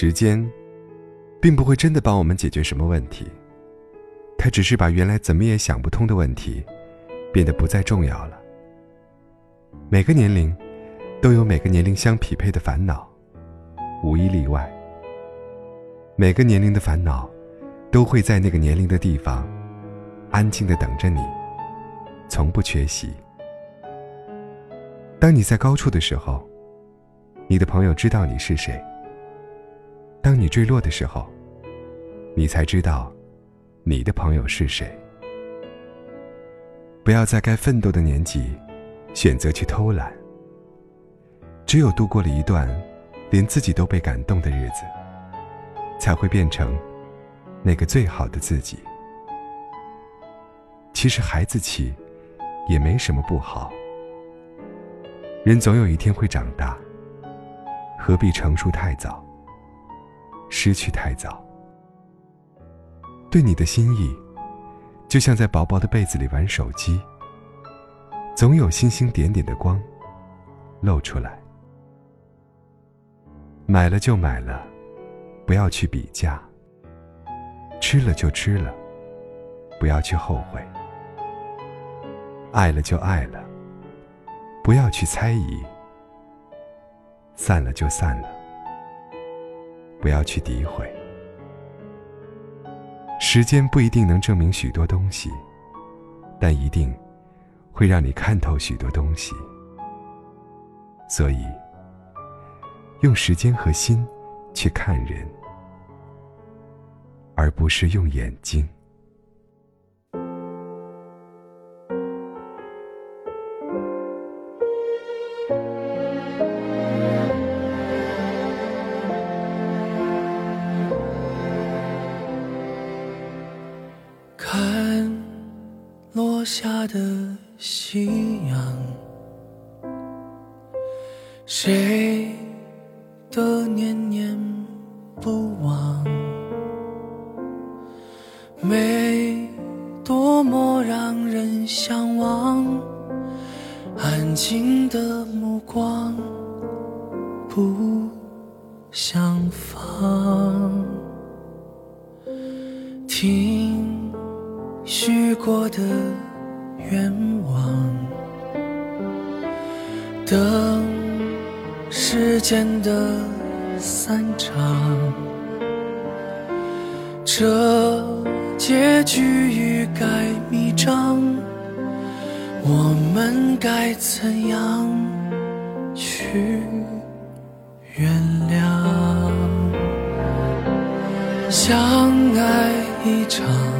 时间，并不会真的帮我们解决什么问题，它只是把原来怎么也想不通的问题，变得不再重要了。每个年龄，都有每个年龄相匹配的烦恼，无一例外。每个年龄的烦恼，都会在那个年龄的地方，安静的等着你，从不缺席。当你在高处的时候，你的朋友知道你是谁；当你坠落的时候，你才知道你的朋友是谁。不要在该奋斗的年纪选择去偷懒。只有度过了一段连自己都被感动的日子，才会变成那个最好的自己。其实孩子气也没什么不好。人总有一天会长大，何必成熟太早，失去太早？对你的心意，就像在薄薄的被子里玩手机，总有星星点点的光露出来。买了就买了，不要去比价；吃了就吃了，不要去后悔；爱了就爱了。不要去猜疑，散了就散了；不要去诋毁。时间不一定能证明许多东西，但一定会让你看透许多东西。所以，用时间和心去看人，而不是用眼睛。落下的夕阳，谁都念念不忘。美多么让人向往，安静的目光不相放。听。许过的愿望，等时间的散场，这结局欲盖弥彰，我们该怎样去原谅？相爱一场。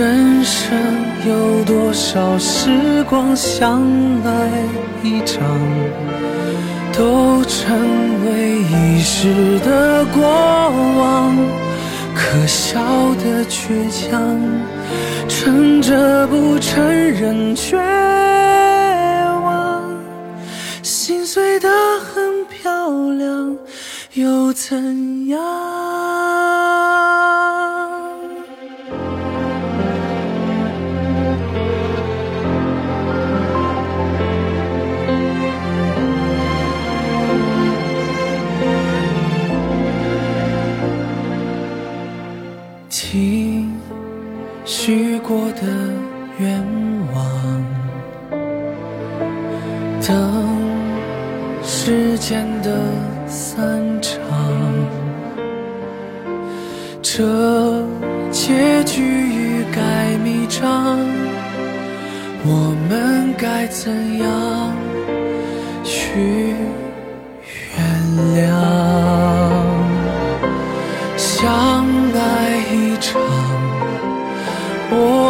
人生有多少时光相爱一场，都成为一时的过往。可笑的倔强，撑着不承认绝望，心碎的很漂亮，又怎样？许过的愿望，等时间的散场，这结局欲盖弥彰，我们该怎样去原谅？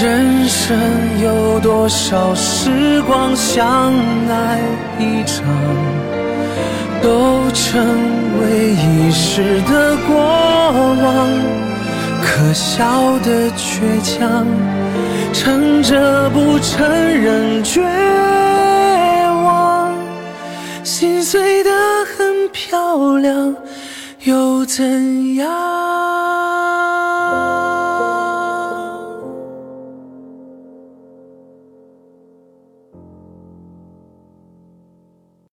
人生有多少时光？相爱一场。都成为一时的过往，可笑的倔强，撑着不承认绝望，心碎的很漂亮，又怎样？